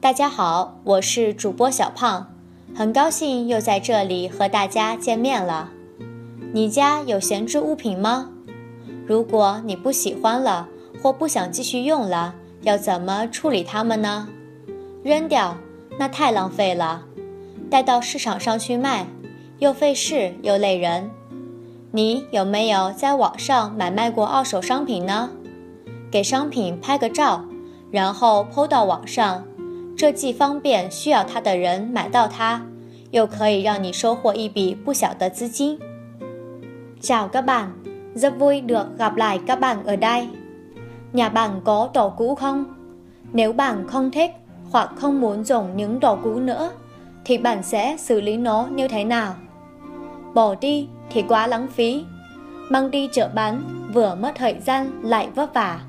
大家好，我是主播小胖，很高兴又在这里和大家见面了。你家有闲置物品吗？如果你不喜欢了或不想继续用了，要怎么处理它们呢？扔掉？那太浪费了。带到市场上去卖，又费事又累人。你有没有在网上买卖过二手商品呢？给商品拍个照，然后 PO 到网上，这既方便需要它的人买到它，又可以让你收获一笔不小的资金。Chào các bạn, rất vui được gặp lại các bạn ở đây. Nhà bạn có đồ cũ không? Nếu bạn không thích hoặc không muốn dùng những đồ cũ nữa, thì bạn sẽ xử lý nó như thế nào? Bỏ đi thì quá lãng phí. Mang đi chợ bán vừa mất thời gian lại vất vả.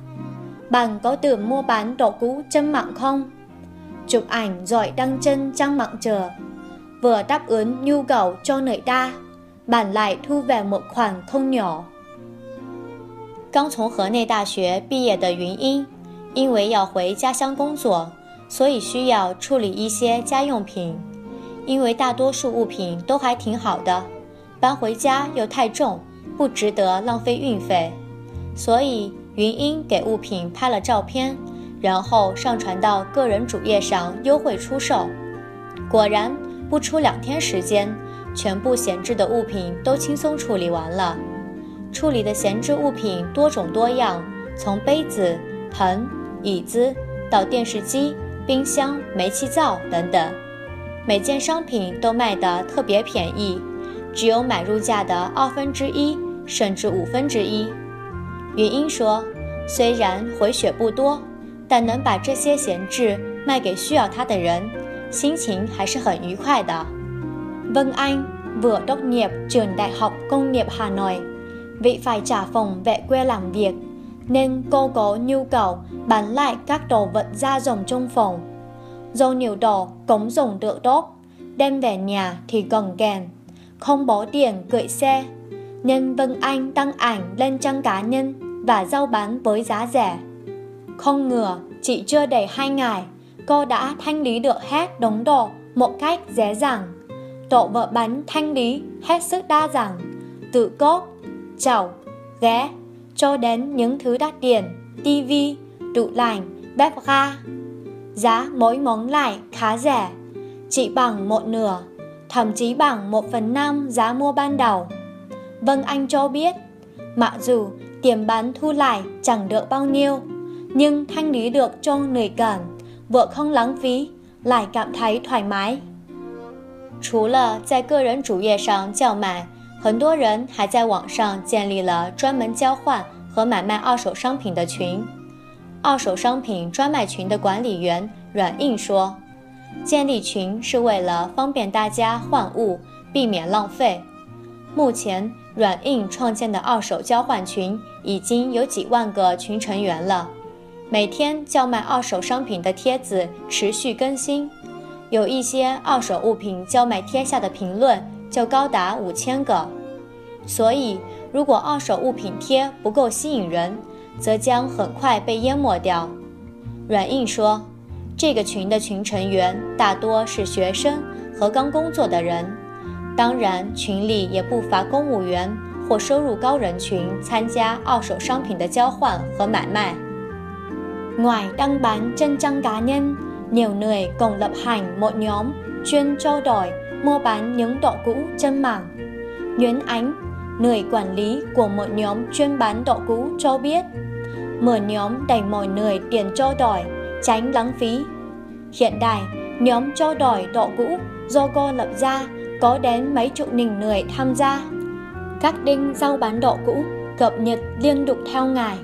Bạn có tưởng mua bán đồ cũ trên mạng không? Chụp ảnh rồi đăng trên trang mạng chờ. Vừa đáp ứng nhu cầu cho người ta, bạn lại thu về một khoản không nhỏ. 刚从河内大学毕业的云英，因为要回家乡工作，所以需要处理一些家用品。因为大多数物品都还挺好的，搬回家又太重，不值得浪费运费，所以 云英给物品拍了照片，然后上传到个人主页上优惠出售。果然，不出两天时间，全部闲置的物品都轻松处理完了。处理的闲置物品多种多样，从杯子、盆、椅子到电视机、冰箱、煤气灶等等，每件商品都卖得特别便宜，只有买入价的二分之一甚至五分之一。云英说：“虽然回血不多，但能把这些闲置卖给需要它的人，心情还是很愉快的。” Vân Anh vừa tốt nghiệp trường Đại học Công nghiệp Hà Nội. Vì phải trả phòng về quê làm việc, nên cô có nhu cầu bán lại các đồ vật gia dụng trong phòng. Do nhiều đồ cũng dùng được tốt, đem về nhà thì cần kèn, không bỏ tiền gửi xe, nên Vân Anh đăng ảnh lên trang cá nhân và giao bán với giá rẻ. Không ngờ, chỉ chưa đầy hai ngày, cô đã thanh lý được hết đống đồ một cách dễ dàng. Tổ vợ bánh thanh lý hết sức đa dạng, từ cốt, chảo, ghé, cho đến những thứ đắt tiền, tivi, tủ lạnh, bếp ga. Giá mỗi món lại khá rẻ, chỉ bằng một nửa, thậm chí bằng một phần năm giá mua ban đầu. Vâng Anh cho biết, mặc dù tiền bán thu lại chẳng được bao nhiêu, nhưng thanh lý được cho người cần, vợ không lãng phí, lại cảm thấy thoải mái. 除了在个人主页上叫卖，很多人还在网上建立了专门交换和买卖二手商品的群。二手商品专卖群的管理员阮印说：“建立群是为了方便大家换物，避免浪费。目前，阮印创建的二手交换群已经有几万个群成员了，每天叫卖二手商品的帖子持续更新。”有一些二手物品叫卖贴下的评论就高达五千个，所以如果二手物品贴不够吸引人，则将很快被淹没掉。阮印说，这个群的群成员大多是学生和刚工作的人，当然群里也不乏公务员或收入高人群参加二手商品的交换和买卖。Ngoài đăng bán trên trang cá nhân. nhiều người cùng lập hành một nhóm chuyên trao đổi mua bán những đồ cũ trên mạng. Nguyễn Ánh, người quản lý của một nhóm chuyên bán đồ cũ cho biết, mở nhóm đầy mọi người tiền trao đổi, tránh lãng phí. Hiện tại, nhóm trao đổi đồ cũ do cô lập ra có đến mấy chục nghìn người tham gia. Các đinh rau bán độ cũ cập nhật liên tục theo ngày.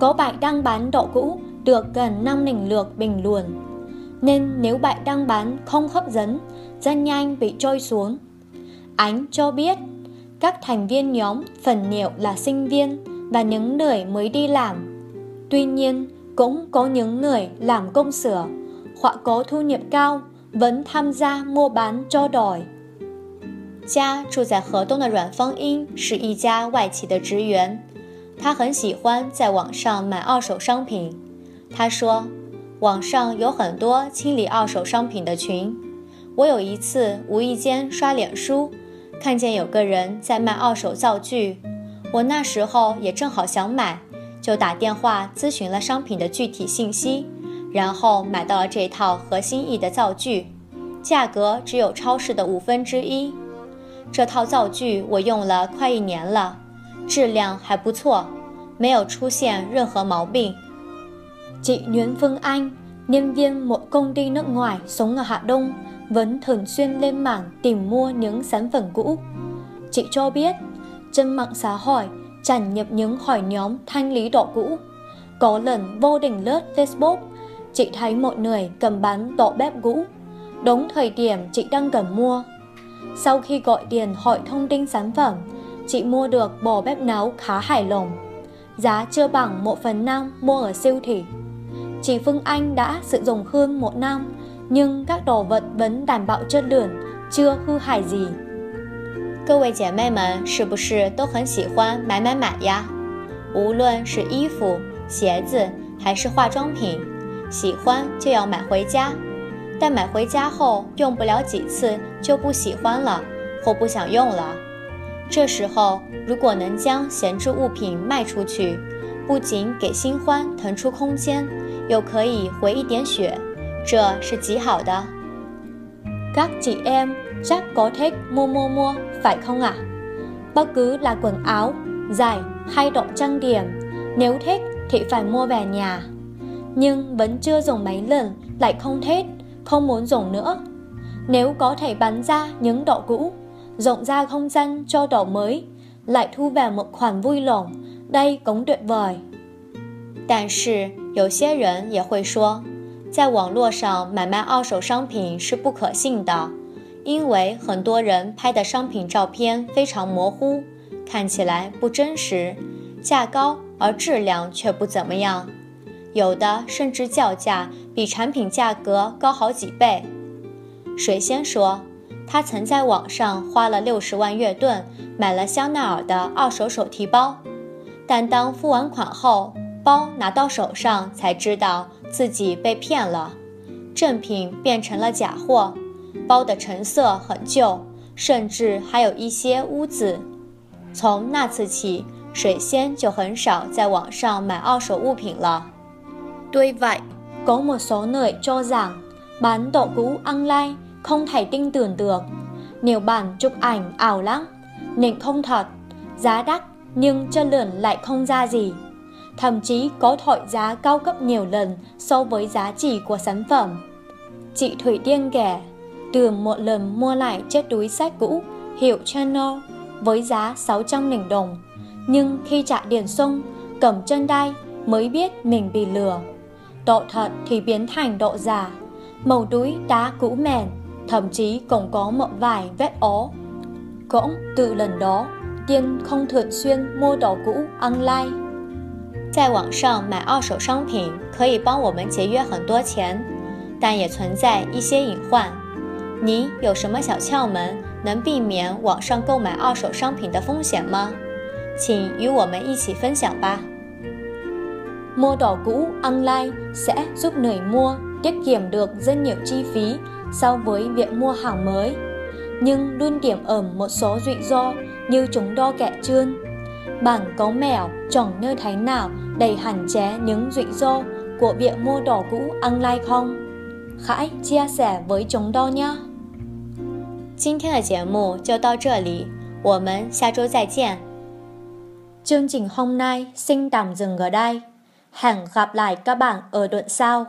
Có bạn đang bán độ cũ được gần 5 nghìn lượt bình luận nên nếu bạn đang bán không hấp dẫn, rất nhanh bị trôi xuống. Ánh cho biết, các thành viên nhóm phần nhiều là sinh viên và những người mới đi làm. Tuy nhiên, cũng có những người làm công sửa họ có thu nhập cao vẫn tham gia mua bán cho đòi 家住在河东的阮芳英是一家外企的职员，她很喜欢在网上买二手商品。她说：“网上有很多清理二手商品的群。我有一次无意间刷脸书，看见有个人在卖二手灶具，我那时候也正好想买，就打电话咨询了商品的具体信息，然后买到了这套合心意的灶具，价格只有超市的五分之一。这套灶具我用了快一年了，质量还不错，没有出现任何毛病。Chị Nguyễn Phương Anh, nhân viên một công ty nước ngoài sống ở Hạ Đông, vẫn thường xuyên lên mạng tìm mua những sản phẩm cũ. Chị cho biết, trên mạng xã hội tràn nhập những hỏi nhóm thanh lý đồ cũ. Có lần vô tình lướt Facebook, chị thấy một người cầm bán tổ bếp cũ. Đúng thời điểm chị đang cần mua. Sau khi gọi điện hỏi thông tin sản phẩm, chị mua được bộ bếp nấu khá hài lòng. Giá chưa bằng 1 phần 5 mua ở siêu thị. Chị Phương Anh đã sử dụng hơn một năm, nhưng các đồ vật vẫn đảm bảo chất lượng, chưa hư hại gì. 各位姐妹们，是不是都很喜欢买买买呀？无论是衣服、鞋子还是化妆品，喜欢就要买回家。 但买回家后用不了几次就不喜欢了，或不想用了。这时候，如果能将闲置物品卖出去，不仅给新欢腾出空间，又可以回一点血，这是极好的。Các chị em chắc có thích mua mua mua phải không ạ? Bất cứ là quần áo, giày hay đồ trang điểm, nếu thích thì phải mua về nhà. Nhưng vẫn chưa dùng mấy lần lại không thích, không muốn dùng nữa. Nếu có thể bán ra những đồ cũ, rộng ra không gian cho đồ mới, lại thu về một khoản vui lòng, đây cũng tuyệt vời. 但是有些人也会说，在网络上买卖二手商品是不可信的，因为很多人拍的商品照片非常模糊，看起来不真实，价高而质量却不怎么样，有的甚至叫价比产品价格高好几倍。水仙说，他曾在网上花了六十万月盾买了香奈儿的二手手提包，但当付完款后。包拿到手上才知道自己被骗了，正品变成了假货，包的成色很旧，甚至还有一些污渍。从那次起，水仙就很少在网上买二手物品了。Tuy vậy, có một số người cho rằng bán đồ cũ online không thể tin tưởng được. Nhiều bản chụp ảnh ảo lắm, nên không thật, giá đắt nhưng chất lượng lại không ra gì thậm chí có thổi giá cao cấp nhiều lần so với giá trị của sản phẩm. Chị Thủy Tiên kể, từ một lần mua lại chiếc túi sách cũ hiệu Chanel với giá 600.000 đồng, nhưng khi trả tiền xong, cầm chân đai mới biết mình bị lừa Độ thật thì biến thành độ giả, màu túi đá cũ mềm, thậm chí còn có một vài vết ố. Cũng từ lần đó, Tiên không thường xuyên mua đồ cũ online 在网上买二手商品可以帮我们节约很多钱，但也存在一些隐患。你有什么小窍门能避免网上购买二手商品的风险吗？请与我们一起分享吧。 Mua đồ cũ online sẽ giúp người mua tiết kiệm được rất nhiều chi phí so với việc mua hàng mới, nhưng luôn tiềm ẩn một số rủi ro như chúng đo kẻ trơn Bạn có mẹo chọn nơi thế nào để hạn chế những rủi ro của việc mua đồ cũ online không? Hãy chia sẻ với chúng tôi nhé! 今天的节目就到这里，我们下周再见。Chương trình hôm nay xin tạm dừng ở đây. Hẹn gặp lại các bạn ở đoạn sau.